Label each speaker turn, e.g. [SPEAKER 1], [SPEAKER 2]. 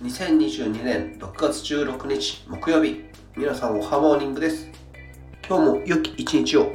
[SPEAKER 1] 2022年6月16日木曜日。皆さんおはモーニングです。今日も良き一日を。